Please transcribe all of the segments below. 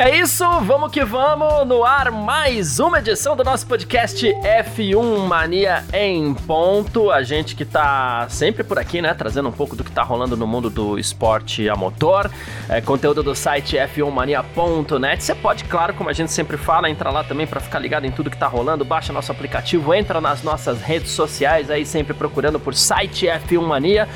É isso, vamos que vamos no ar mais uma edição do nosso podcast F1 Mania em ponto. A gente que tá sempre por aqui, né, trazendo um pouco do que tá rolando no mundo do esporte a motor, é, conteúdo do site f1mania.net. Você pode, claro, como a gente sempre fala, entrar lá também para ficar ligado em tudo que tá rolando, baixa nosso aplicativo, entra nas nossas redes sociais aí sempre procurando por site F1 Mania.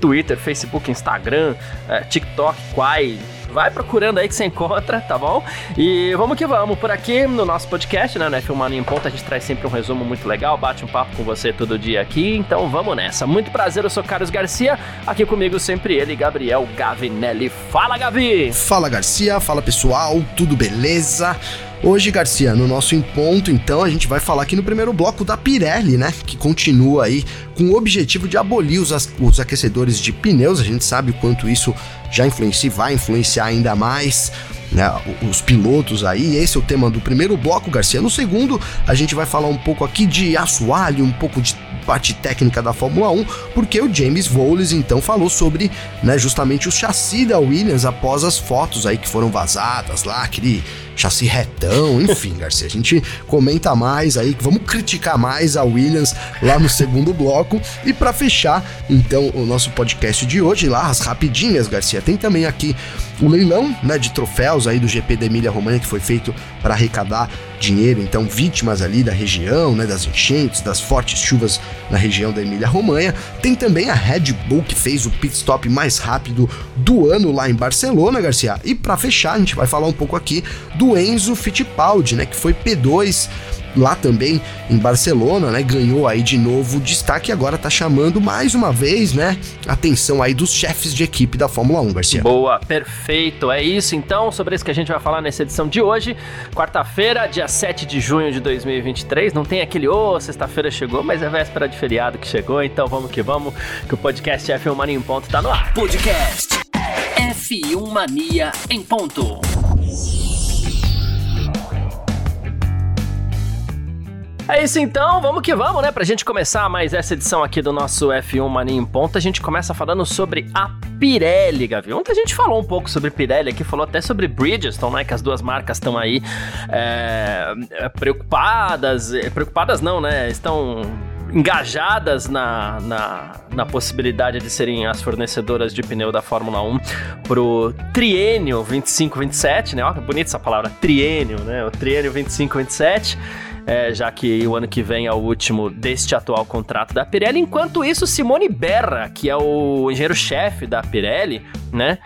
Twitter, Facebook, Instagram, é, TikTok, Quai, vai procurando aí que você encontra, tá bom? E vamos que vamos. Por aqui no nosso podcast, né, no F1 em Ponta, a gente traz sempre um resumo muito legal, bate um papo com você todo dia aqui, então vamos nessa. Muito prazer, eu sou Carlos Garcia, aqui comigo sempre ele, Gabriel Gavinelli. Fala, Gavi! Fala, Garcia, fala pessoal, tudo beleza? Hoje, Garcia, no nosso Ponto, então, a gente vai falar aqui no primeiro bloco da Pirelli, né? Que continua aí com o objetivo de abolir os, os aquecedores de pneus. A gente sabe o quanto isso já influencia e vai influenciar ainda mais né, os pilotos aí. Esse é o tema do primeiro bloco, Garcia. No segundo, a gente vai falar um pouco aqui de assoalho, um pouco de parte técnica da Fórmula 1, porque o James Vowles então falou sobre né, justamente o chassi da Williams após as fotos aí que foram vazadas lá, aquele chassi retão, enfim, Garcia, a gente comenta mais aí, vamos criticar mais a Williams lá no segundo bloco. E para fechar, então, o nosso podcast de hoje, lá as rapidinhas, Garcia, tem também aqui o leilão, né, de troféus aí do GP da Emília Romagna que foi feito para arrecadar dinheiro, então vítimas ali da região, né, das enchentes, das fortes chuvas na região da Emília Romanha. Tem também a Red Bull que fez o pit stop mais rápido do ano lá em Barcelona, Garcia. E para fechar, a gente vai falar um pouco aqui do Enzo Fittipaldi, né, que foi P2 lá também em Barcelona, né? Ganhou aí de novo destaque e agora tá chamando mais uma vez, né? Atenção aí dos chefes de equipe da Fórmula 1, Garcia. Boa, perfeito. É isso então, sobre isso que a gente vai falar nessa edição de hoje, quarta-feira, dia 7 de junho de 2023. Não tem aquele, ô, oh, sexta-feira chegou, mas é véspera de feriado que chegou, então vamos que vamos, que o podcast F1 Mania em Ponto tá no ar. Podcast F1 Mania em Ponto. É isso então, vamos que vamos, né? Pra gente começar mais essa edição aqui do nosso F1 Mania em Ponta, a gente começa falando sobre a Pirelli, Gavi. Ontem a gente falou um pouco sobre Pirelli aqui, falou até sobre Bridgestone, né? Que as duas marcas estão aí é, preocupadas, é, preocupadas não, né? Estão engajadas na, na, na, possibilidade de serem as fornecedoras de pneu da Fórmula 1 pro triênio 25-27, né? Ó, bonita essa palavra, triênio, né? O triênio 25-27 é, já que o ano que vem é o último deste atual contrato da Pirelli. Enquanto isso, Simone Berra, que é o engenheiro-chefe da Pirelli, né?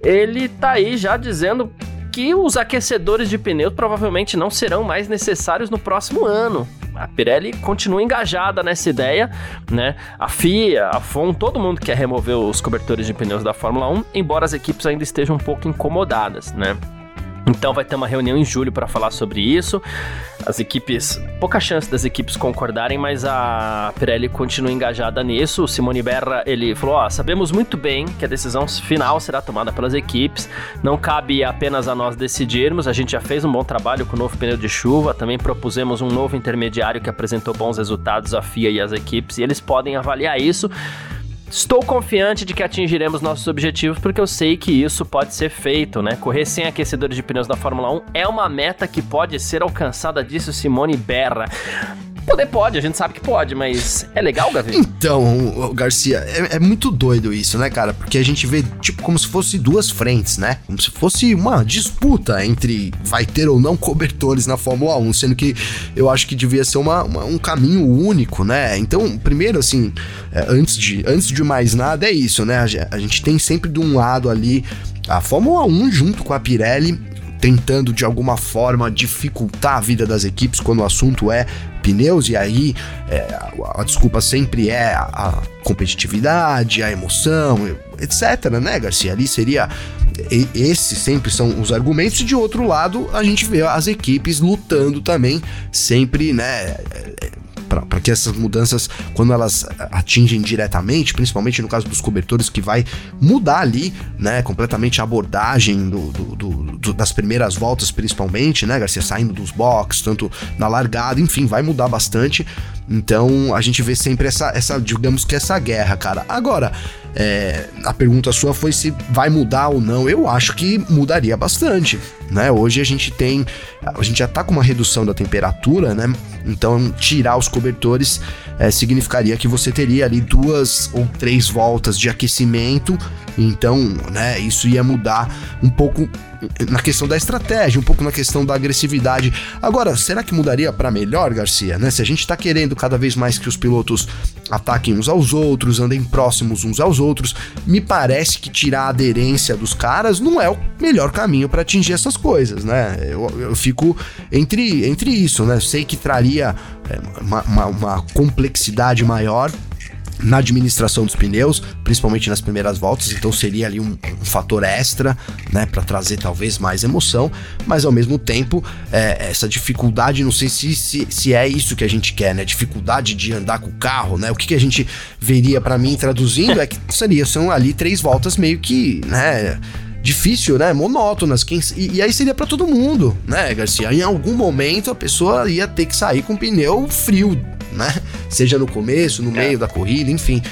Ele tá aí já dizendo que os aquecedores de pneus provavelmente não serão mais necessários no próximo ano. A Pirelli continua engajada nessa ideia, né? A FIA, a FOM, todo mundo quer remover os cobertores de pneus da Fórmula 1, embora as equipes ainda estejam um pouco incomodadas, né? Então vai ter uma reunião em julho para falar sobre isso. As equipes, pouca chance das equipes concordarem, mas a Pirelli continua engajada nisso. O Simone Berra, ele falou: "Ó, sabemos muito bem que a decisão final será tomada pelas equipes. Não cabe apenas a nós decidirmos. A gente já fez um bom trabalho com o novo pneu de chuva, também propusemos um novo intermediário que apresentou bons resultados à FIA e às equipes, e eles podem avaliar isso." Estou confiante de que atingiremos nossos objetivos porque eu sei que isso pode ser feito, né? Correr sem aquecedores de pneus da Fórmula 1 é uma meta que pode ser alcançada, disse Simone Berra. Poder pode, a gente sabe que pode, mas é legal, Gavi? Então, Garcia, é, é, muito doido isso, né, cara? Porque a gente vê, tipo, como se fosse duas frentes, né? Como se fosse uma disputa entre vai ter ou não cobertores na Fórmula 1, sendo que eu acho que devia ser uma, uma um caminho único, né? Então, primeiro, assim, é, antes, de, antes de mais nada, é isso, né? A gente tem sempre de um lado ali a Fórmula 1 junto com a Pirelli tentando de alguma forma dificultar a vida das equipes quando o assunto é pneus, e aí é, a, a, desculpa sempre é a, a, competitividade, a emoção, etc, né, Garcia? Ali seria. E, esses sempre são os argumentos, e de outro lado, a gente vê as equipes lutando também, sempre, né? Para que essas mudanças, quando elas atingem diretamente, principalmente no caso dos cobertores, que vai mudar ali, né, completamente a abordagem do, do, do, das primeiras voltas, principalmente, né, Garcia, saindo dos box, tanto na largada, enfim, vai mudar bastante. Então a gente vê sempre essa, essa digamos que essa guerra, cara. Agora, é, a pergunta sua foi se vai mudar ou não. Eu acho que mudaria bastante, né? Hoje a gente tem, a gente já tá com uma redução da temperatura, né? Então tirar os cobertores é, significaria que você teria ali duas ou três voltas de aquecimento. Então, né? Isso ia mudar um pouco na questão da estratégia, um pouco na questão da agressividade. Agora, será que mudaria para melhor, Garcia? Né? Se a gente está querendo cada vez mais que os pilotos ataquem uns aos outros, andem próximos uns aos outros, me parece que tirar a aderência dos caras não é o melhor caminho para atingir essas coisas, né? Eu, eu, fico entre, entre isso, né? Sei que traria é, uma, uma, uma complexidade maior na administração dos pneus, principalmente nas primeiras voltas, então seria ali um, um fator extra, né, para trazer talvez mais emoção, mas ao mesmo tempo é, essa dificuldade, não sei se, se, se, é isso que a gente quer, né, dificuldade de andar com o carro, né, o que, que a gente veria para mim traduzindo é que seria, são ali três voltas meio que, né, difícil, né? Monótonas. Quem, e, e aí seria para todo mundo, né, Garcia? Em algum momento a pessoa ia ter que sair com pneu frio, né? Seja no começo, no é. meio da corrida, enfim.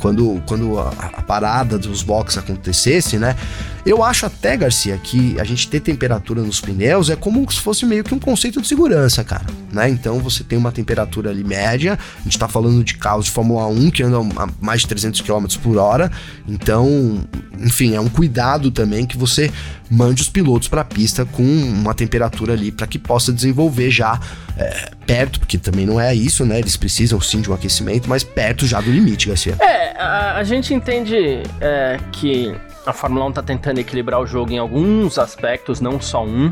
Quando, quando a, a parada dos boxes acontecesse, né? Eu acho até, Garcia, que a gente ter temperatura nos pneus é como se fosse meio que um conceito de segurança, cara. Né? Então você tem uma temperatura ali média, a gente tá falando de carros de Fórmula 1 que andam a mais de 300 km por hora. Então, enfim, é um cuidado também que você mande os pilotos para a pista com uma temperatura ali para que possa desenvolver já é, perto, porque também não é isso, né? Eles precisam sim de um aquecimento, mas perto já do limite, Garcia. É, a, a gente entende é, que a Fórmula 1 está tentando equilibrar o jogo em alguns aspectos, não só um.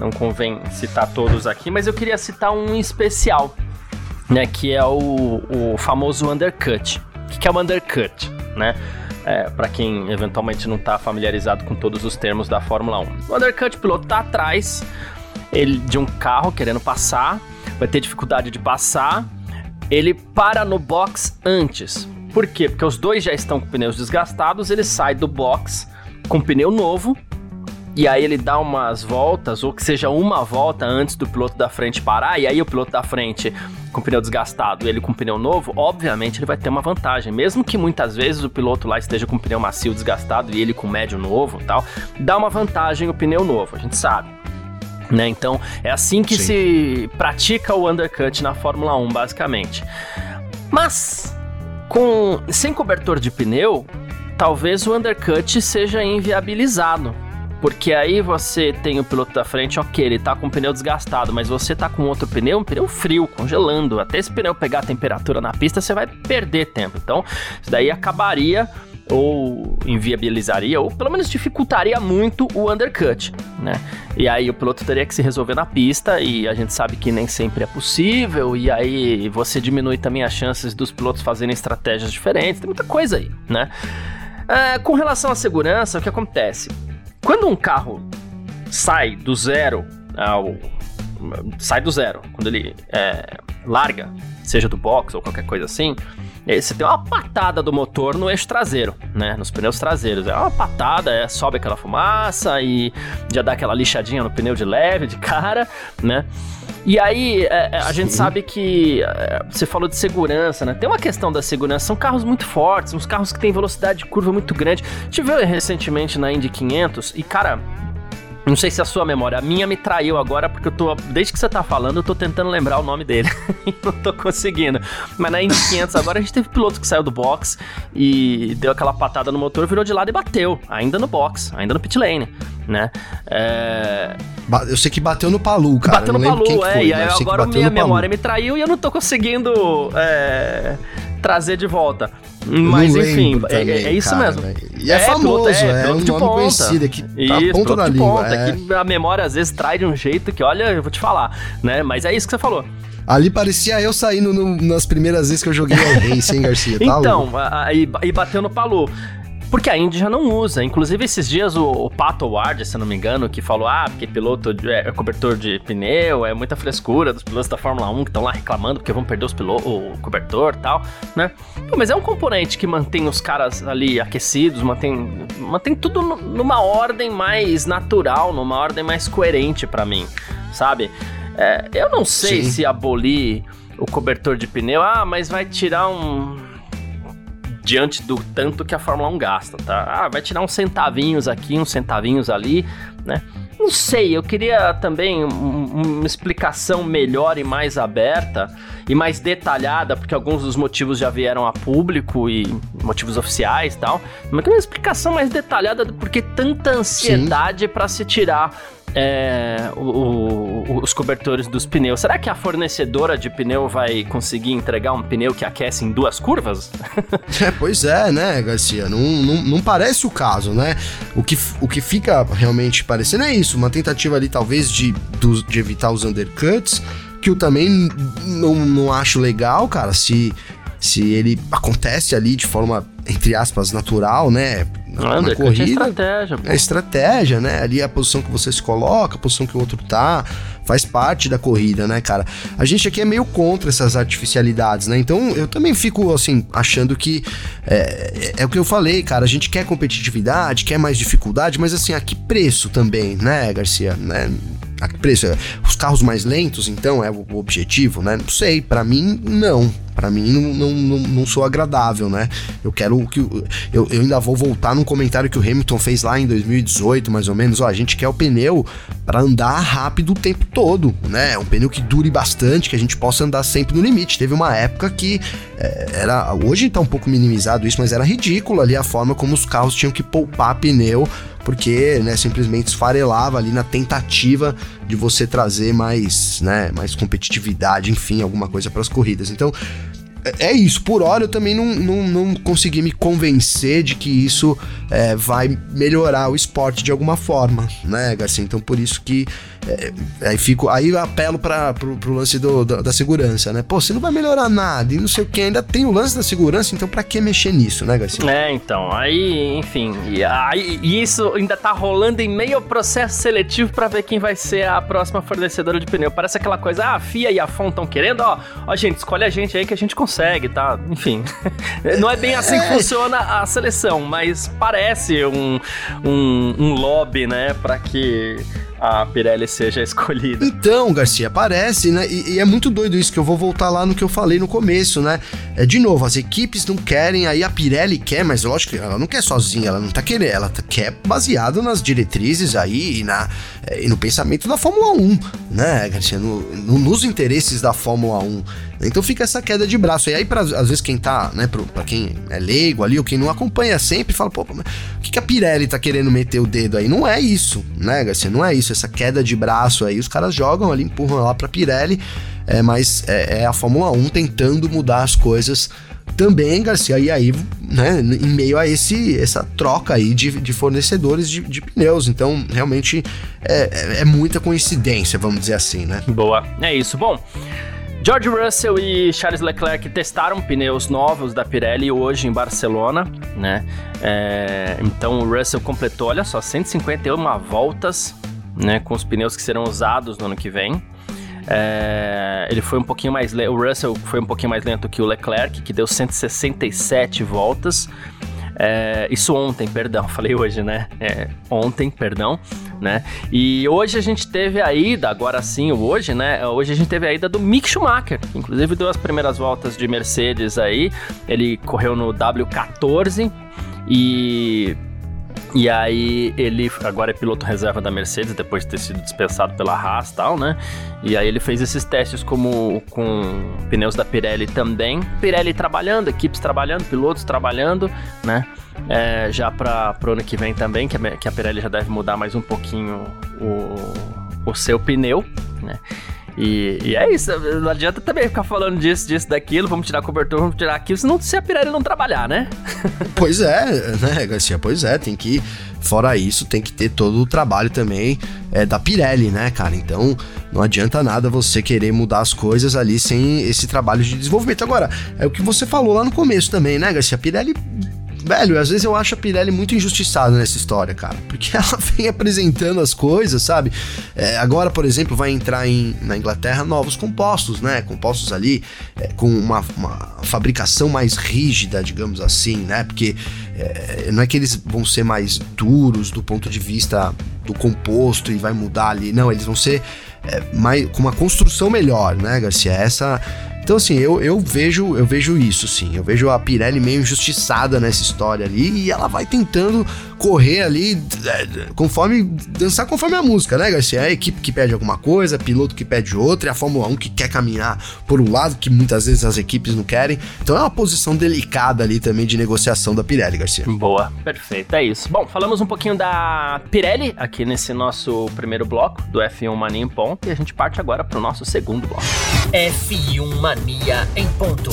Não convém citar todos aqui, mas eu queria citar um especial, né? Que é o, o famoso undercut. O que é o undercut, né? É, para quem eventualmente não está familiarizado com todos os termos da Fórmula 1. O undercut, o piloto tá atrás ele, de um carro querendo passar, vai ter dificuldade de passar, ele para no box antes. Por quê? Porque os dois já estão com pneus desgastados, ele sai do box com pneu novo, e aí ele dá umas voltas, ou que seja uma volta antes do piloto da frente parar, e aí o piloto da frente com pneu desgastado e ele com pneu novo, obviamente ele vai ter uma vantagem. Mesmo que muitas vezes o piloto lá esteja com pneu macio desgastado e ele com médio novo tal, dá uma vantagem o pneu novo, a gente sabe. Né? Então é assim que Sim. se pratica o undercut na Fórmula 1, basicamente. Mas com sem cobertor de pneu, talvez o undercut seja inviabilizado. Porque aí você tem o piloto da frente, ok, ele tá com o pneu desgastado, mas você tá com outro pneu, um pneu frio, congelando. Até esse pneu pegar a temperatura na pista, você vai perder tempo. Então, isso daí acabaria ou inviabilizaria, ou pelo menos dificultaria muito o undercut, né? E aí o piloto teria que se resolver na pista, e a gente sabe que nem sempre é possível, e aí você diminui também as chances dos pilotos fazerem estratégias diferentes, tem muita coisa aí, né? É, com relação à segurança, o que acontece? Quando um carro sai do zero ao. sai do zero, quando ele é, larga, seja do box ou qualquer coisa assim, você tem uma patada do motor no eixo traseiro, né? Nos pneus traseiros. É uma patada, é, sobe aquela fumaça e já dá aquela lixadinha no pneu de leve, de cara, né? E aí, é, é a gente sabe que é, você falou de segurança, né? Tem uma questão da segurança, são carros muito fortes, uns carros que têm velocidade de curva muito grande. Tive recentemente na Indy 500 e, cara, não sei se a sua memória, a minha me traiu agora, porque eu tô. Desde que você tá falando, eu tô tentando lembrar o nome dele. e não tô conseguindo. Mas na Indy 500 agora a gente teve piloto que saiu do box e deu aquela patada no motor, virou de lado e bateu. Ainda no box, ainda no pit lane, né? É... Eu sei que bateu no Palu, cara. Bateu no Palu, é. Foi, e aí agora minha memória me traiu e eu não tô conseguindo é, trazer de volta. Mas enfim, é, também, é, é, isso cara, mesmo. E é, é famoso, piloto, é, é um nome ponta. conhecido que tá isso, ponta da língua. Ponta, é. que a memória às vezes traz de um jeito que, olha, eu vou te falar, né? Mas é isso que você falou. Ali parecia eu saindo no, nas primeiras vezes que eu joguei ao Race, hein, Garcia? Tá então, aí bateu no Palu. Porque a Indy já não usa. Inclusive, esses dias o, o Pato Ward, se não me engano, que falou: ah, porque piloto de, é, cobertor de pneu, é muita frescura dos pilotos da Fórmula 1 que estão lá reclamando porque vão perder os pilotos, o cobertor e tal, né? mas é um componente que mantém os caras ali aquecidos, mantém, mantém tudo numa ordem mais natural, numa ordem mais coerente para mim, sabe? É, eu não sei Sim. se abolir o cobertor de pneu, ah, mas vai tirar um. Diante do tanto que a Fórmula 1 gasta, tá? Ah, vai tirar uns centavinhos aqui, uns centavinhos ali, né? Não sei, eu queria também um, uma explicação melhor e mais aberta e mais detalhada, porque alguns dos motivos já vieram a público e motivos oficiais e tal. Mas uma explicação mais detalhada do porquê tanta ansiedade para se tirar é, o, o, os cobertores dos pneus. Será que a fornecedora de pneu vai conseguir entregar um pneu que aquece em duas curvas? é, pois é, né, Garcia? Não, não, não, parece o caso, né? O que, o que fica realmente parecendo é isso, uma tentativa ali talvez de, de evitar os undercuts, que eu também não, não acho legal, cara, se se ele acontece ali de forma, entre aspas, natural, né? Na, na corrida. É estratégia, pô. É estratégia, né? Ali é a posição que você se coloca, a posição que o outro tá, faz parte da corrida, né, cara? A gente aqui é meio contra essas artificialidades, né? Então eu também fico, assim, achando que é, é, é o que eu falei, cara. A gente quer competitividade, quer mais dificuldade, mas assim, a que preço também, né, Garcia? Né? A preço? Os carros mais lentos, então, é o objetivo, né? Não sei, para mim, não para mim não, não, não, sou agradável, né? Eu quero que. Eu, eu ainda vou voltar num comentário que o Hamilton fez lá em 2018, mais ou menos. Ó, a gente quer o pneu para andar rápido o tempo todo, né? Um pneu que dure bastante, que a gente possa andar sempre no limite. Teve uma época que é, era. Hoje tá um pouco minimizado isso, mas era ridículo ali a forma como os carros tinham que poupar pneu porque né, simplesmente esfarelava ali na tentativa de você trazer mais, né, mais competitividade, enfim, alguma coisa para as corridas. Então, é isso, por hora eu também não, não, não consegui me convencer de que isso é, vai melhorar o esporte de alguma forma, né, Garcia? Então por isso que é, aí fico, aí eu apelo para pro, pro lance do, da, da, segurança, né? Pô, você não vai melhorar nada e não sei o que, ainda tem o lance da segurança, então para que mexer nisso, né, Garcia? É, então, aí, enfim, e, aí, e isso ainda tá rolando em meio ao processo seletivo para ver quem vai ser a próxima fornecedora de pneu. Parece aquela coisa, ah, a FIA e a FON estão querendo, ó, ó, gente, escolhe a gente aí que a gente consegue, tá? Enfim, não é bem assim que funciona a seleção, mas parece um, um, um lobby, né, para que a Pirelli seja escolhida. Então, Garcia, parece, né? E, e, é muito doido isso, que eu vou voltar lá no que eu falei no começo, né? É, de novo, as equipes não querem, aí a Pirelli quer, mas lógico que ela não quer sozinha, ela não tá querendo, ela tá, quer baseado nas diretrizes aí e, na, é, e no pensamento da Fórmula 1, né, Garcia? No, no, nos interesses da Fórmula 1. Então fica essa queda de braço. E aí, pra, às vezes, quem tá, né, pro, pra quem é leigo ali, ou quem não acompanha sempre, fala, pô, o que, que a Pirelli tá querendo meter o dedo aí? Não é isso, né, Garcia? Não é isso, essa queda de braço aí. Os caras jogam ali, empurram lá pra Pirelli, é, mas é, é a Fórmula 1 tentando mudar as coisas também, Garcia, e aí, né, em meio a esse, essa troca aí de, de fornecedores de, de pneus. Então, realmente é, é, é muita coincidência, vamos dizer assim, né? Boa, é isso. Bom. George Russell e Charles Leclerc testaram pneus novos da Pirelli hoje em Barcelona, né? É, então o Russell completou, olha só, 151 voltas, né? Com os pneus que serão usados no ano que vem. É, ele foi um pouquinho mais lento, o Russell foi um pouquinho mais lento que o Leclerc, que deu 167 voltas. É, isso ontem, perdão, falei hoje, né? É, ontem, perdão, né? E hoje a gente teve a ida, agora sim, hoje, né? Hoje a gente teve a ida do Mick Schumacher, inclusive deu as primeiras voltas de Mercedes aí. Ele correu no W14 e e aí ele agora é piloto reserva da Mercedes, depois de ter sido dispensado pela Haas e tal, né? E aí ele fez esses testes como com pneus da Pirelli também. Pirelli trabalhando, equipes trabalhando, pilotos trabalhando, né? É, já para o ano que vem também, que a, que a Pirelli já deve mudar mais um pouquinho o, o seu pneu, né? E, e, é isso, não adianta também ficar falando disso, disso, daquilo, vamos tirar cobertor, vamos tirar aquilo, senão se a Pirelli não trabalhar, né? pois é, né, Garcia? Pois é, tem que. Fora isso, tem que ter todo o trabalho também é, da Pirelli, né, cara? Então, não adianta nada você querer mudar as coisas ali sem esse trabalho de desenvolvimento. Agora, é o que você falou lá no começo também, né, Garcia? A Pirelli velho, às vezes eu acho a Pirelli muito injustiçada nessa história, cara. Porque ela vem apresentando as coisas, sabe? É, agora, por exemplo, vai entrar em, na Inglaterra novos compostos, né? Compostos ali é, com uma, uma, fabricação mais rígida, digamos assim, né? Porque é, não é que eles vão ser mais duros do ponto de vista do composto e vai mudar ali. Não, eles vão ser é, mais, com uma construção melhor, né, Garcia? Essa então, assim, eu, eu vejo eu vejo isso, sim. Eu vejo a Pirelli meio injustiçada nessa história ali e ela vai tentando correr ali é, conforme. dançar conforme a música, né, Garcia? É a equipe que pede alguma coisa, piloto que pede outra, e a Fórmula 1 que quer caminhar por um lado, que muitas vezes as equipes não querem. Então é uma posição delicada ali também de negociação da Pirelli, Garcia. Boa, perfeito, é isso. Bom, falamos um pouquinho da Pirelli aqui nesse nosso primeiro bloco do F1 Mania em Ponto e a gente parte agora para o nosso segundo bloco. F1 Mania Mania em ponto.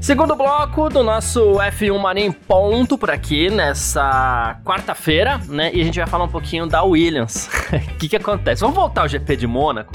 Segundo bloco do nosso F1 Mania em ponto por aqui nessa quarta-feira, né? E a gente vai falar um pouquinho da Williams. O que que acontece? Vamos voltar ao GP de Mônaco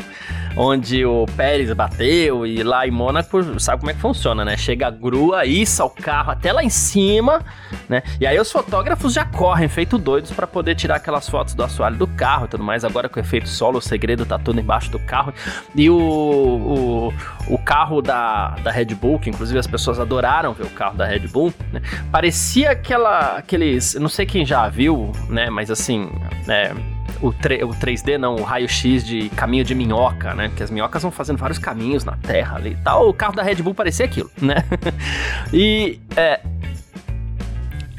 onde o Pérez bateu e lá em Mônaco, sabe como é que funciona, né? Chega a grua, issa o carro até lá em cima, né? E aí os fotógrafos já correm feito doidos para poder tirar aquelas fotos do assoalho do carro e tudo mais. Agora com o efeito solo, o segredo tá tudo embaixo do carro. E o, o, o carro da, da Red Bull, que inclusive as pessoas adoraram ver o carro da Red Bull, né? Parecia aquela, aqueles, não sei quem já viu, né? Mas assim, né? O, o 3D, não, o raio-x de caminho de minhoca, né? Que as minhocas vão fazendo vários caminhos na Terra ali e tal. O carro da Red Bull parecia aquilo, né? e é,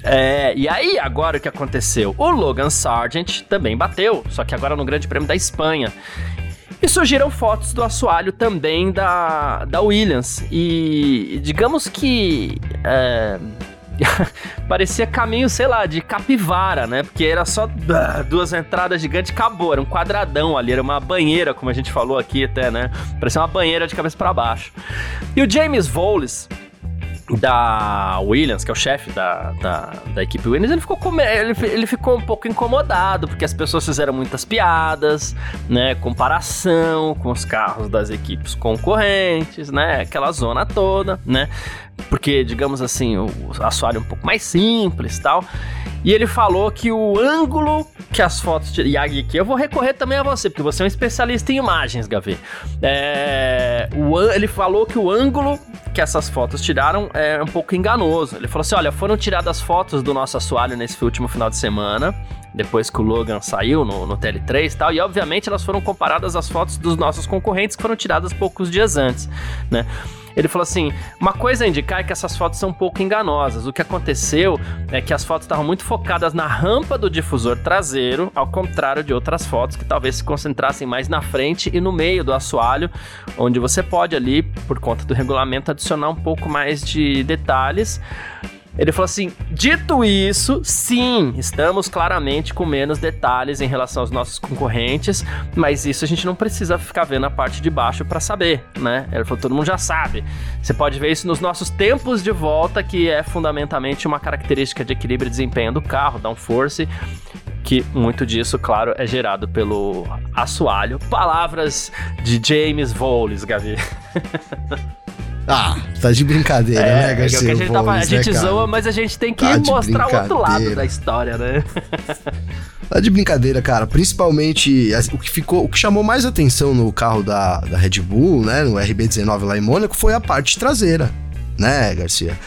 é, e aí, agora o que aconteceu? O Logan Sargent também bateu, só que agora no Grande Prêmio da Espanha. E surgiram fotos do assoalho também da, da Williams. E digamos que. É, parecia caminho, sei lá, de capivara, né? Porque era só duas entradas gigantes, acabou, era um quadradão ali, era uma banheira, como a gente falou aqui até, né? Parecia uma banheira de cabeça para baixo. E o James Voles, da Williams, que é o chefe da, da, da, equipe Williams, ele ficou, com, ele, ele ficou um pouco incomodado, porque as pessoas fizeram muitas piadas, né? Comparação com os carros das equipes concorrentes, né? Aquela zona toda, né? Porque, digamos assim, o assoalho é um pouco mais simples tal. E ele falou que o ângulo que as fotos. E aqui eu vou recorrer também a você, porque você é um especialista em imagens, Gavi. É, o, ele falou que o ângulo que essas fotos tiraram é um pouco enganoso. Ele falou assim: olha, foram tiradas fotos do nosso assoalho nesse último final de semana depois que o Logan saiu no, no TL3 e tal, e obviamente elas foram comparadas às fotos dos nossos concorrentes que foram tiradas poucos dias antes, né? Ele falou assim: uma coisa a indicar é que essas fotos são um pouco enganosas. O que aconteceu é que as fotos estavam muito focadas na rampa do difusor traseiro, ao contrário de outras fotos que talvez se concentrassem mais na frente e no meio do assoalho, onde você pode ali, por conta do regulamento, adicionar um pouco mais de detalhes. Ele falou assim: dito isso, sim, estamos claramente com menos detalhes em relação aos nossos concorrentes, mas isso a gente não precisa ficar vendo a parte de baixo para saber, né? Ele falou: todo mundo já sabe. Você pode ver isso nos nossos tempos de volta, que é fundamentalmente uma característica de equilíbrio e desempenho do carro, downforce que muito disso, claro, é gerado pelo assoalho. Palavras de James Voles, Gavi. Ah, tá de brincadeira, é, né, Garcia? É a gente, tá, a gente né, zoa, mas a gente tem que tá mostrar o outro lado da história, né? Tá de brincadeira, cara. Principalmente o que ficou, o que chamou mais atenção no carro da, da Red Bull, né, no RB19 lá em Mônaco, foi a parte traseira, né, Garcia?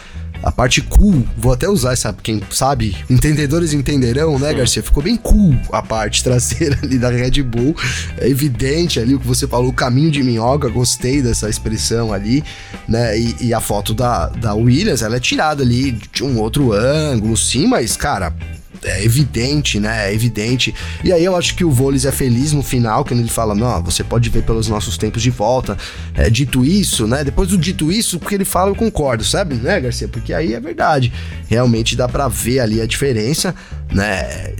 A parte cool, vou até usar essa, quem sabe, entendedores entenderão, né, Garcia? Ficou bem cool a parte traseira ali da Red Bull. É evidente ali o que você falou, o caminho de minhoca, gostei dessa expressão ali, né? E, e a foto da, da Williams, ela é tirada ali de um outro ângulo, sim, mas, cara, é evidente, né? É evidente. E aí eu acho que o Voles é feliz no final, quando ele fala, não, você pode ver pelos nossos tempos de volta. É, dito isso, né? Depois do dito isso, porque ele fala, eu concordo, sabe, né, Garcia? Porque aí é verdade. Realmente dá para ver ali a diferença, né?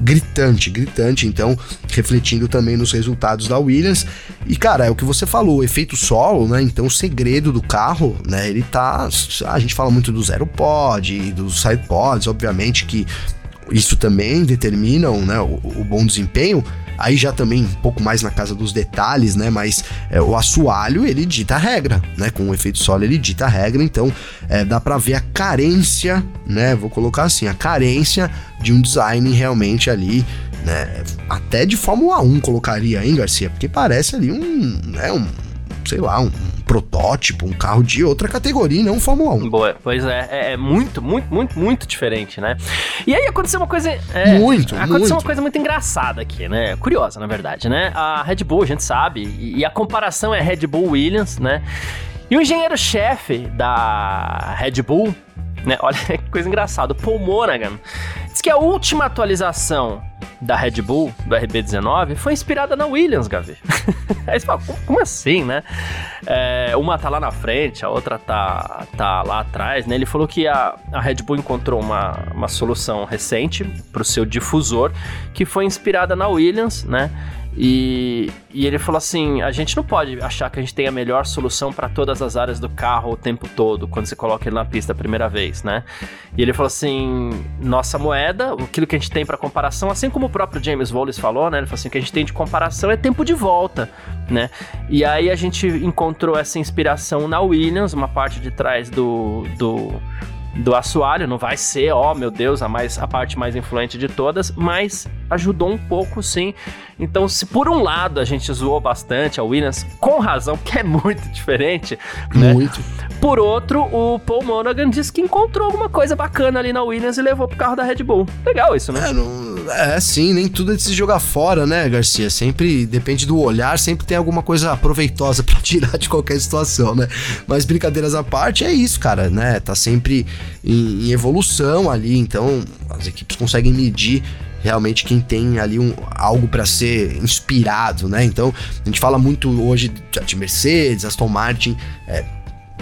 gritante, gritante, então refletindo também nos resultados da Williams. E cara, é o que você falou, o efeito solo, né? Então o segredo do carro, né, ele tá, a gente fala muito do zero pod, dos side pods, obviamente que isso também determinam né, o, o, bom desempenho, aí já também um pouco mais na casa dos detalhes, né? Mas é, o assoalho, ele dita a regra, né? Com o efeito solo, ele dita a regra, então é, dá para ver a carência, né? Vou colocar assim, a carência de um design realmente ali né? Até de Fórmula 1 colocaria, hein, Garcia? Porque parece ali um, né, um, sei lá, um protótipo, um carro de outra categoria, não Fórmula 1. Boa, pois é, é, é, muito, muito, muito, muito diferente, né? E aí aconteceu uma coisa. É, muito, Aconteceu muito. uma coisa muito engraçada aqui, né? Curiosa, na verdade, né? A Red Bull, a gente sabe, e, e a comparação é Red Bull Williams, né? E o engenheiro-chefe da Red Bull, né? Olha que coisa engraçada, o Paul Monaghan, diz que a última atualização da Red Bull, do RB19, foi inspirada na Williams, Gavi. Aí você fala, como assim, né? É, uma tá lá na frente, a outra tá, tá lá atrás, né? Ele falou que a, a Red Bull encontrou uma, uma solução recente para o seu difusor, que foi inspirada na Williams, né? E, e, ele falou assim: a gente não pode achar que a gente tem a melhor solução para todas as áreas do carro o tempo todo, quando você coloca ele na pista a primeira vez, né? E ele falou assim: nossa moeda, aquilo que a gente tem para comparação, assim como o próprio James Wallace falou, né? Ele falou assim: o que a gente tem de comparação é tempo de volta, né? E aí a gente encontrou essa inspiração na Williams, uma parte de trás do, do do assoalho, não vai ser, ó, oh, meu Deus, a, mais, a parte mais influente de todas, mas ajudou um pouco sim. Então, se por um lado a gente zoou bastante a Williams, com razão, que é muito diferente, né? Muito. Por outro, o Paul Monaghan disse que encontrou alguma coisa bacana ali na Williams e levou pro carro da Red Bull. Legal isso, né? É, não, é sim, nem tudo é de se jogar fora, né, Garcia? Sempre depende do olhar, sempre tem alguma coisa proveitosa para tirar de qualquer situação, né? Mas brincadeiras à parte, é isso, cara, né? Tá sempre em, em evolução ali, então as equipes conseguem medir realmente quem tem ali um, algo para ser inspirado, né? Então, a gente fala muito hoje de Mercedes, Aston Martin, é,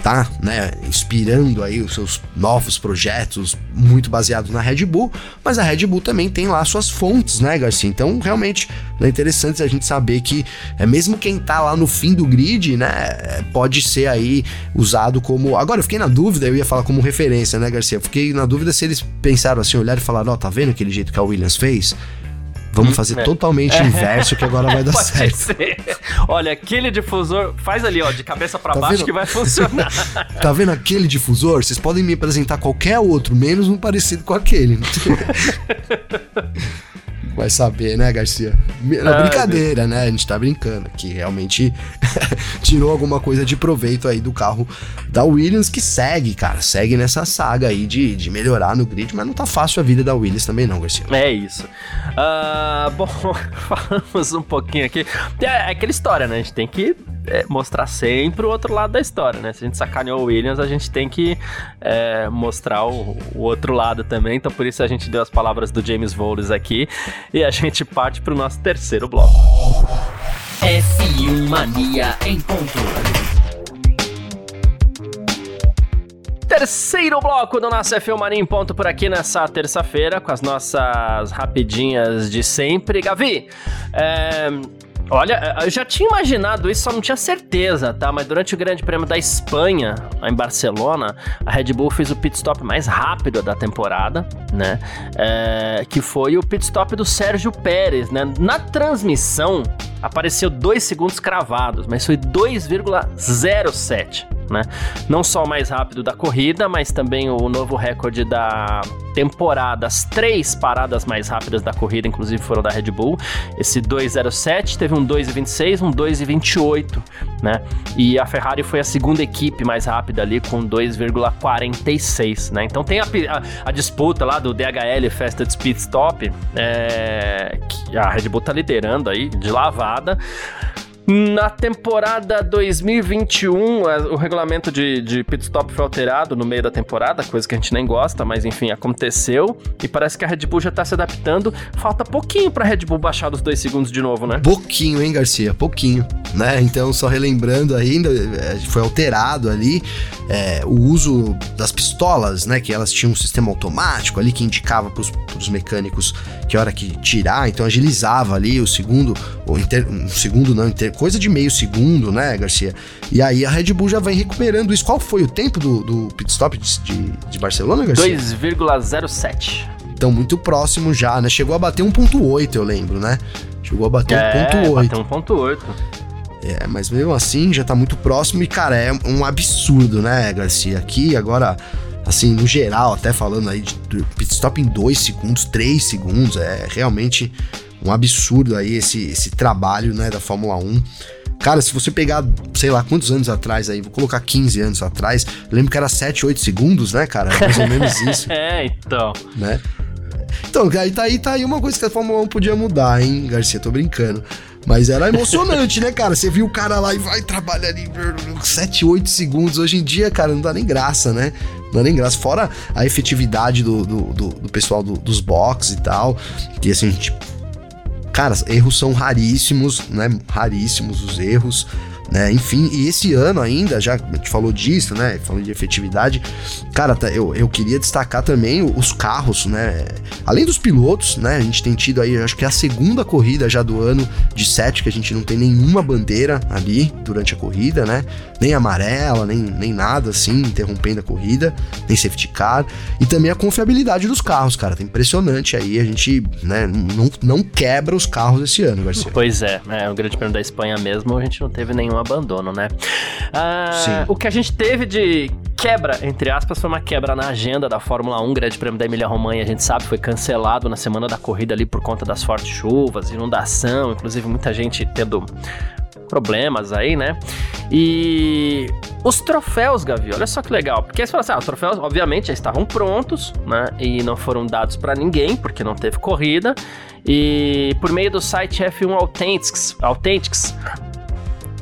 tá, né, inspirando aí os seus novos projetos muito baseados na Red Bull, mas a Red Bull também tem lá suas fontes, né, Garcia? Então, realmente é interessante a gente saber que é mesmo quem tá lá no fim do grid, né, pode ser aí usado como. Agora eu fiquei na dúvida, eu ia falar como referência, né, Garcia? Fiquei na dúvida se eles pensaram assim, olharam e falaram, ó, oh, tá vendo aquele jeito que a Williams fez? Vamos hum, fazer é. totalmente é. inverso que agora vai dar Pode certo. Ser. Olha, aquele difusor, faz ali, ó, de cabeça para tá baixo vendo? que vai funcionar. tá vendo aquele difusor? Vocês podem me apresentar qualquer outro, menos um parecido com aquele. Vai saber, né, Garcia? Ah, brincadeira, né? A gente tá brincando aqui. Realmente tirou alguma coisa de proveito aí do carro da Williams, que segue, cara. Segue nessa saga aí de, de melhorar no grid, mas não tá fácil a vida da Williams também, não, Garcia. É isso. Uh, bom, falamos um pouquinho aqui. É aquela história, né? A gente tem que é, mostrar sempre o outro lado da história, né? Se a gente sacaneou o Williams, a gente tem que é, mostrar o, o, outro lado também. Então, por isso a gente deu as palavras do James Voles aqui e a gente parte para o nosso terceiro bloco. F1 Mania em ponto. Terceiro bloco do nosso F1 Mania em ponto por aqui nessa terça-feira com as nossas rapidinhas de sempre. Gavi, é, Olha, eu já tinha imaginado isso, só não tinha certeza, tá? Mas durante o Grande Prêmio da Espanha, em Barcelona, a Red Bull fez o pit stop mais rápido da temporada, né? É, que foi o pit stop do Sérgio Pérez, né? Na transmissão apareceu 2 segundos cravados, mas foi 2,07 né? Não só o mais rápido da corrida, mas também o novo recorde da temporada. As três paradas mais rápidas da corrida, inclusive, foram da Red Bull. Esse 2,07 teve um 2,26, um 2,28, né? E a Ferrari foi a segunda equipe mais rápida ali com 2,46, né? Então tem a, a, a, disputa lá do DHL Fastest Speed Stop, é, que a Red Bull tá liderando aí de lavada. Na temporada 2021, o regulamento de, de pit stop foi alterado no meio da temporada, coisa que a gente nem gosta, mas enfim, aconteceu. E parece que a Red Bull já tá se adaptando. Falta pouquinho pra Red Bull baixar dos dois segundos de novo, né? Pouquinho, hein, Garcia? Pouquinho, né? Então, só relembrando ainda, é, foi alterado ali é, o uso das pistolas, né? Que elas tinham um sistema automático ali que indicava pros, pros mecânicos que hora que tirar, então agilizava ali o segundo, ou inter, um segundo não, inter, coisa de meio segundo, né, Garcia? E aí a Red Bull já vem recuperando isso. Qual foi o tempo do, do pit stop de, de Barcelona, Garcia? 2,07. estão muito próximos já, né? Chegou a bater 1.8, eu lembro, né? Chegou a bater é, 1.8. Bateu 1.8. É, mas mesmo assim já tá muito próximo e, cara, é um absurdo, né, Garcia? Aqui, agora, assim, no geral, até falando aí de pit stop em 2 segundos, 3 segundos, é realmente um absurdo aí esse, esse trabalho, né, da Fórmula 1. Cara, se você pegar, sei lá, quantos anos atrás aí, vou colocar 15 anos atrás, lembro que era 7, 8 segundos, né, cara? Mais ou menos isso. é, então. Né? Então, aí tá, aí tá aí uma coisa que a Fórmula 1 podia mudar, hein, Garcia? Tô brincando. Mas era emocionante, né, cara? Você viu o cara lá e vai trabalhar ali 7, 8 segundos. Hoje em dia, cara, não dá nem graça, né? Não dá nem graça. Fora a efetividade do, do, do, do pessoal do, dos box e tal. Que assim, a gente. Cara, erros são raríssimos, né? Raríssimos os erros né? Enfim, e esse ano ainda, já gente falou disso, né? Falando de efetividade, cara, tá, eu, eu queria destacar também os carros, né? Além dos pilotos, né? A gente tem tido aí, acho que é a segunda corrida já do ano de sete que a gente não tem nenhuma bandeira ali durante a corrida, né? Nem amarela, nem, nem nada assim, interrompendo a corrida, nem safety car. E também a confiabilidade dos carros, cara. Tá impressionante aí, a gente né, não, não quebra os carros esse ano, Garcia. Pois é, é, o Grande Prêmio da Espanha mesmo, a gente não teve nenhum abandono, né? Ah, o que a gente teve de quebra, entre aspas, foi uma quebra na agenda da Fórmula 1, Grande Prêmio da Emília-Romanha, a gente sabe, foi cancelado na semana da corrida ali por conta das fortes chuvas, inundação, inclusive muita gente tendo problemas aí, né? E os troféus, Gavi, olha só que legal. Porque você fala assim, ah, os troféus, obviamente, já estavam prontos, né? E não foram dados para ninguém, porque não teve corrida. E por meio do site F1 Authentics, Authentics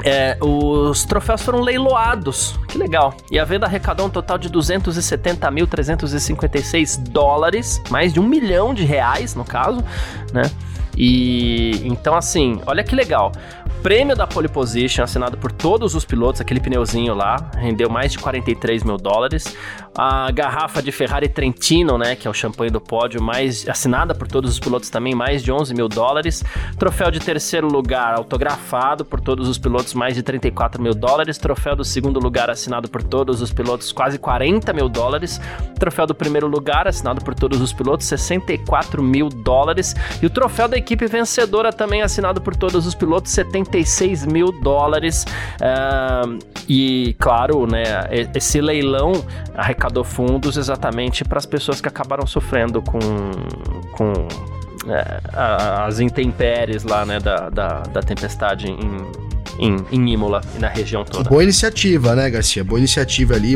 é, os troféus foram leiloados, que legal. E a venda arrecadou um total de 270.356 dólares, mais de um milhão de reais no caso, né? E então assim, olha que legal prêmio da pole position, assinado por todos os pilotos, aquele pneuzinho lá, rendeu mais de 43 mil dólares. A garrafa de Ferrari Trentino, né, que é o champanhe do pódio, mais assinada por todos os pilotos também, mais de 11 mil dólares. Troféu de terceiro lugar, autografado por todos os pilotos, mais de 34 mil dólares. Troféu do segundo lugar, assinado por todos os pilotos, quase 40 mil dólares. Troféu do primeiro lugar, assinado por todos os pilotos, 64 mil dólares. E o troféu da equipe vencedora, também assinado por todos os pilotos, 70 36 mil dólares. Uh, e, claro, né, esse leilão arrecadou fundos exatamente para as pessoas que acabaram sofrendo com. com é, as intempéries lá, né, da, da, da tempestade em, em, em Imola e na região toda. Boa iniciativa, né, Garcia? Boa iniciativa ali,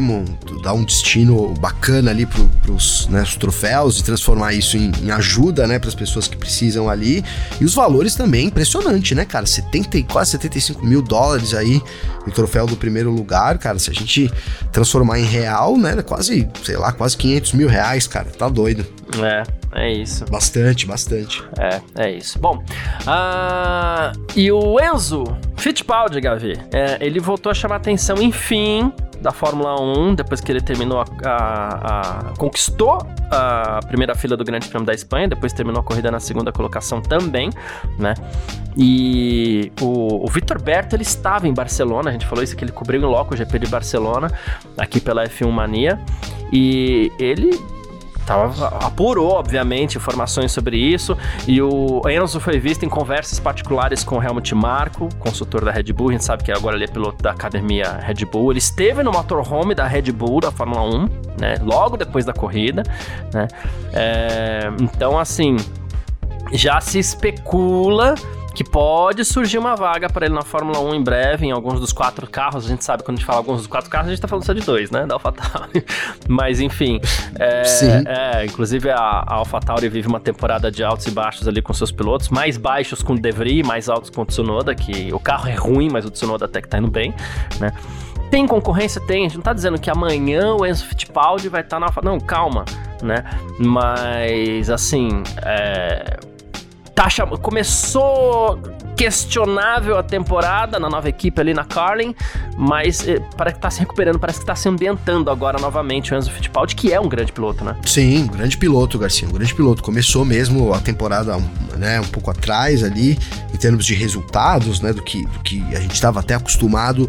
dar um destino bacana ali pro, pros né, os troféus e transformar isso em, em ajuda, né, para as pessoas que precisam ali. E os valores também, impressionante, né, cara? 70, quase 75 mil dólares aí no troféu do primeiro lugar, cara. Se a gente transformar em real, né, quase, sei lá, quase 500 mil reais, cara. Tá doido. É, é isso. Bastante, bastante. É, é isso. Bom, uh, e o Enzo Fittipaldi, Gavi, é, ele voltou a chamar atenção, enfim, da Fórmula 1, depois que ele terminou a, a, a, conquistou a primeira fila do Grande Prêmio da Espanha, depois terminou a corrida na segunda colocação também, né? E o, o Vitor Berto, ele estava em Barcelona, a gente falou isso que ele cobriu em loco o GP de Barcelona, aqui pela F1 Mania, e ele tava, apurou, obviamente, informações sobre isso. E o Enzo foi visto em conversas particulares com o Helmut Marko, consultor da Red Bull. A gente sabe que agora ele é piloto da academia Red Bull. Ele esteve no motorhome da Red Bull, da Fórmula 1, né? Logo depois da corrida, né? É, então, assim, já se especula que pode surgir uma vaga para ele na Fórmula 1 em breve, em alguns dos quatro carros. A gente sabe quando a gente fala alguns dos quatro carros, a gente tá falando só de dois, né? Da AlphaTauri. Mas enfim. É, Sim. É, inclusive a, a AlphaTauri vive uma temporada de altos e baixos ali com seus pilotos, mais baixos com o De Vries, mais altos com o Tsunoda, que o carro é ruim, mas o Tsunoda até que tá indo bem, né? Tem concorrência? Tem. A gente não tá dizendo que amanhã o Enzo Fittipaldi vai estar tá na. Não, calma, né? Mas, assim, é tá cham... começou questionável a temporada na nova equipe ali na Carlin, mas eh, parece que tá se recuperando, parece que tá se ambientando agora novamente o Enzo Fittipaldi, que é um grande piloto, né? Sim, um grande piloto, Garcia, um grande piloto. Começou mesmo a temporada né, um pouco atrás ali, em termos de resultados, né, do que, do que a gente estava até acostumado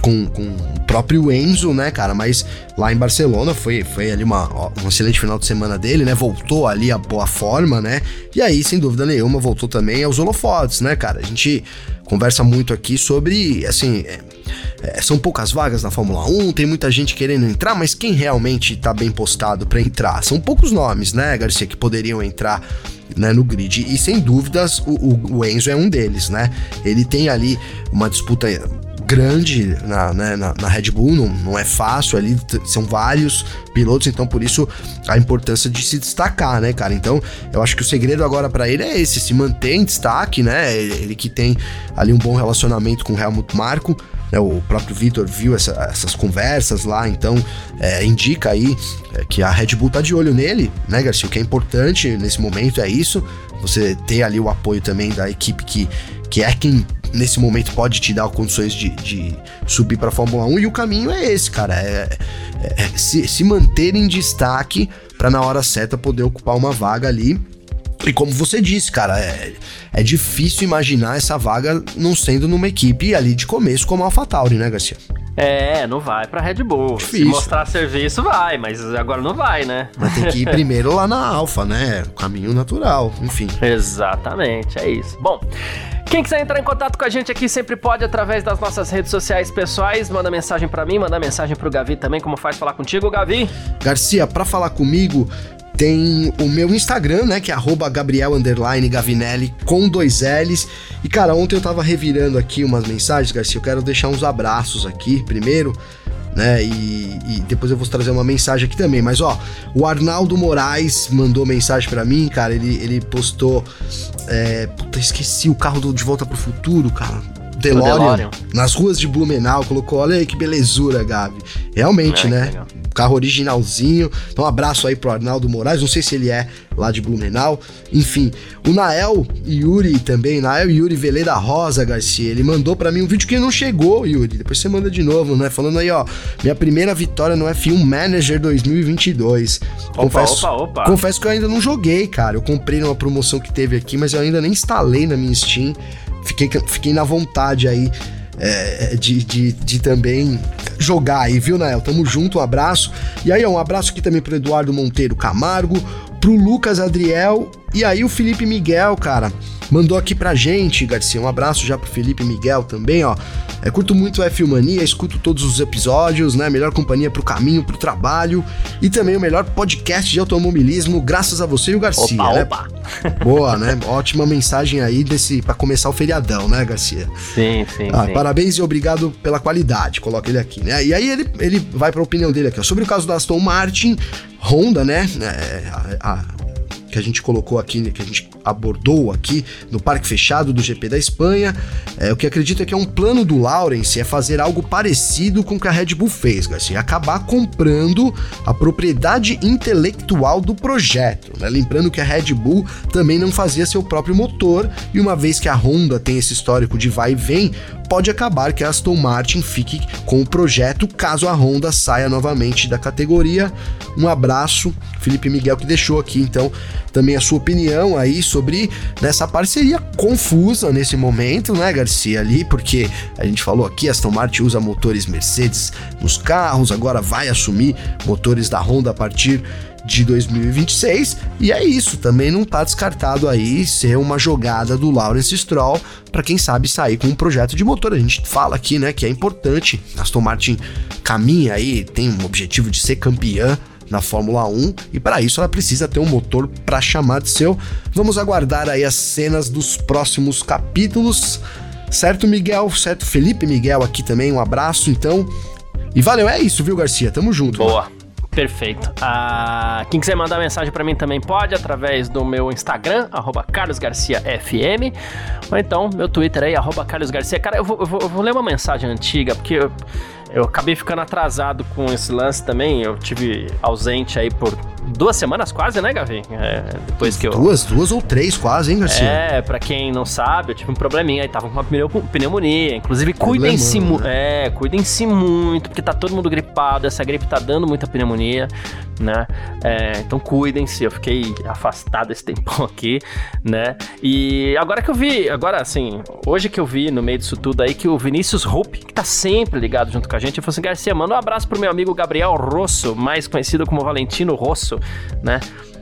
com, com o próprio Enzo, né, cara? Mas lá em Barcelona foi, foi ali uma, um excelente final de semana dele, né? Voltou ali a boa forma, né? E aí, sem dúvida nenhuma, voltou também aos holofotes, né, cara? A gente conversa muito aqui sobre, assim. É, é, são poucas vagas na Fórmula 1, tem muita gente querendo entrar, mas quem realmente tá bem postado para entrar? São poucos nomes, né, Garcia, que poderiam entrar né, no grid. E sem dúvidas, o, o, o, Enzo é um deles, né? Ele tem ali uma disputa grande na, né, na, na, Red Bull, não, não é fácil ali, são vários pilotos, então por isso a importância de se destacar, né, cara? Então eu acho que o segredo agora para ele é esse, se manter em destaque, né? Ele, ele que tem ali um bom relacionamento com o Helmut Marko. Né, o próprio Vitor viu essa, essas conversas lá, então é, indica aí é, que a Red Bull tá de olho nele, né, Garcia? O que é importante nesse momento é isso, você ter ali o apoio também da equipe que, que é quem nesse momento pode te dar condições de, de subir para a Fórmula 1 e o caminho é esse, cara, é, é, é se, se manter em destaque para na hora certa poder ocupar uma vaga ali e como você disse, cara, é, é difícil imaginar essa vaga não sendo numa equipe ali de começo como a AlphaTauri, né, Garcia? É, não vai pra Red Bull. Difícil. Se mostrar serviço, vai, mas agora não vai, né? Mas tem que ir primeiro lá na Alfa, né? O caminho natural, enfim. Exatamente, é isso. Bom. Quem quiser entrar em contato com a gente aqui sempre pode através das nossas redes sociais pessoais. Manda mensagem para mim, manda mensagem pro Gavi também. Como faz falar contigo, Gavi? Garcia, para falar comigo, tem o meu Instagram, né, que é Gabriel Gavinelli com dois L's. E cara, ontem eu tava revirando aqui umas mensagens, Garcia. Eu quero deixar uns abraços aqui primeiro, né? E, e depois eu vou trazer uma mensagem aqui também. Mas ó, o Arnaldo Moraes mandou mensagem para mim, cara. Ele, ele postou. É, puta, esqueci o carro do De Volta pro Futuro, cara. DeLorean, DeLorean, nas ruas de Blumenau, colocou, olha aí que belezura, Gabi. Realmente, é, né? carro originalzinho. Então, um abraço aí pro Arnaldo Moraes, não sei se ele é lá de Blumenau. Enfim, o Nael Yuri também, Nael Yuri Veleda Rosa Garcia, ele mandou para mim um vídeo que não chegou, Yuri. Depois você manda de novo, né? Falando aí, ó, minha primeira vitória no F1 Manager 2022. Opa, confesso, opa, opa. Confesso que eu ainda não joguei, cara. Eu comprei numa promoção que teve aqui, mas eu ainda nem instalei na minha Steam. Fiquei, fiquei na vontade aí é, de, de, de, também jogar aí, viu, Nael? Tamo junto, um abraço. E aí, um abraço aqui também pro Eduardo Monteiro Camargo, pro Lucas Adriel e aí o Felipe Miguel, cara, mandou aqui pra gente, Garcia. Um abraço já pro Felipe Miguel também, ó. É, curto muito a F Mania, escuto todos os episódios, né? Melhor companhia pro caminho, pro trabalho e também o melhor podcast de automobilismo, graças a você e o Garcia, opa, né? Opa. Boa, né? Ótima mensagem aí desse para começar o feriadão, né, Garcia? Sim, sim, ah, sim. Parabéns e obrigado pela qualidade. Coloca ele aqui, né? E aí ele, ele vai para a opinião dele aqui, ó. Sobre o caso da Aston Martin, Honda, né? É, a, a, que a gente colocou aqui, que a gente abordou aqui no Parque Fechado do GP da Espanha. É, o que acredito é que é um plano do Lawrence é fazer algo parecido com o que a Red Bull fez, Garcia, acabar comprando a propriedade intelectual do projeto, né? Lembrando que a Red Bull também não fazia seu próprio motor e uma vez que a Honda tem esse histórico de vai e vem, pode acabar que a Aston Martin fique com o projeto caso a Honda saia novamente da categoria. Um abraço, Felipe Miguel, que deixou aqui então também a sua opinião aí sobre nessa parceria confusa nesse momento, né, Garcia, ali, porque a gente falou aqui, Aston Martin usa motores Mercedes nos carros, agora vai assumir motores da Honda a partir de 2026. E é isso, também não tá descartado aí ser uma jogada do Lawrence Stroll para quem sabe sair com um projeto de motor. A gente fala aqui, né, que é importante. Aston Martin caminha aí, tem um objetivo de ser campeã na Fórmula 1 e para isso ela precisa ter um motor para chamar de seu. Vamos aguardar aí as cenas dos próximos capítulos. Certo, Miguel? Certo, Felipe Miguel aqui também. Um abraço, então. E valeu, é isso, viu, Garcia? Tamo junto. Boa. Perfeito. Ah, quem quiser mandar mensagem para mim também pode, através do meu Instagram, carlosgarciafm, ou então meu Twitter aí, carlosgarcia. Cara, eu vou, eu, vou, eu vou, ler uma mensagem antiga, porque eu, eu acabei ficando atrasado com esse lance também. Eu tive ausente aí por duas semanas quase, né, Gavi? É, depois que eu. Duas, duas ou três quase, hein, Garcia? É, pra quem não sabe, eu tive um probleminha aí, tava com uma pneumonia. Inclusive, cuidem-se né? é, cuidem-se muito, porque tá todo mundo gripado, essa gripe tá dando muita pneumonia, né? É, então cuidem-se, eu fiquei afastado esse tempão aqui, né? E agora que eu vi, agora assim, hoje que eu vi no meio disso tudo aí, que o Vinícius Hope, que tá sempre ligado junto com a gente, eu falei assim, Garcia, manda um abraço pro meu amigo Gabriel Rosso, mais conhecido como Valentino Rosso, né?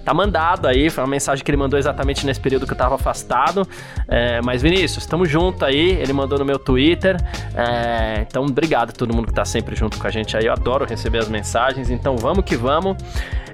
Tá mandado aí, foi uma mensagem que ele mandou exatamente nesse período que eu tava afastado. É, mas Vinícius, estamos junto aí, ele mandou no meu Twitter. É, então, obrigado a todo mundo que tá sempre junto com a gente aí. Eu adoro receber as mensagens, então vamos que vamos.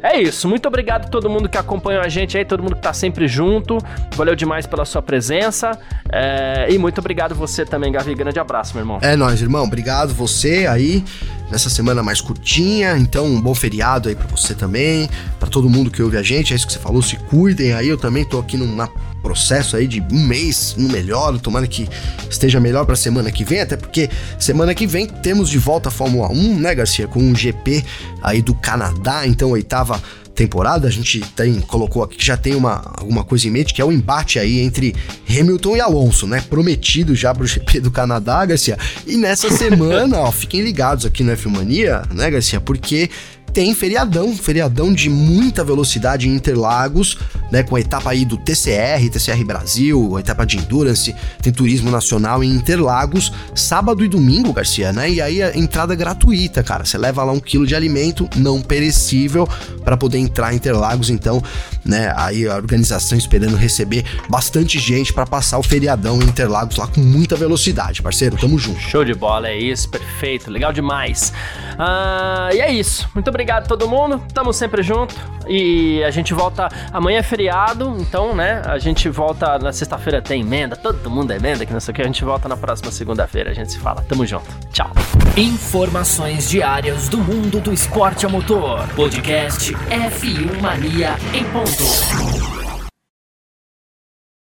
É isso, muito obrigado a todo mundo que acompanhou a gente aí, todo mundo que tá sempre junto. Valeu demais pela sua presença. É, e muito obrigado você também, Gavi. Grande abraço, meu irmão. É nóis, irmão. Obrigado você aí nessa semana mais curtinha. Então, um bom feriado aí para você também, para todo mundo que ouve a gente. É isso que você falou, se cuidem aí. Eu também tô aqui num processo aí de um mês no melhor, tomara que esteja melhor para semana que vem, até porque semana que vem temos de volta a Fórmula 1, né, Garcia, com um GP aí do Canadá, então oitava temporada, a gente tem, colocou aqui que já tem uma, alguma coisa em mente, que é o embate aí entre Hamilton e Alonso, né? Prometido já pro GP do Canadá, Garcia. E nessa semana, ó, fiquem ligados aqui no F-Mania, né, Garcia? Porque tem feriadão, feriadão de muita velocidade em Interlagos, né, com a etapa aí do TCR, TCR Brasil, a etapa de Endurance, tem turismo nacional em Interlagos, sábado e domingo, Garcia, né? E aí a entrada gratuita, cara. Você leva lá um quilo de alimento não perecível para poder entrar em Interlagos, então, né? Aí a organização esperando receber bastante gente para passar o feriadão em Interlagos lá com muita velocidade, parceiro. Tamo junto. Show de bola, é isso, perfeito, legal demais. Ah, e é isso. Muito obrigado obrigado a todo mundo. Tamo sempre junto. E a gente volta. Amanhã é feriado, então, né? A gente volta na sexta-feira tem emenda. Todo mundo é emenda, que não sei o que. A gente volta na próxima segunda-feira. A gente se fala. Tamo junto. Tchau. Informações diárias do mundo do esporte a motor. Podcast F1 Mania em ponto.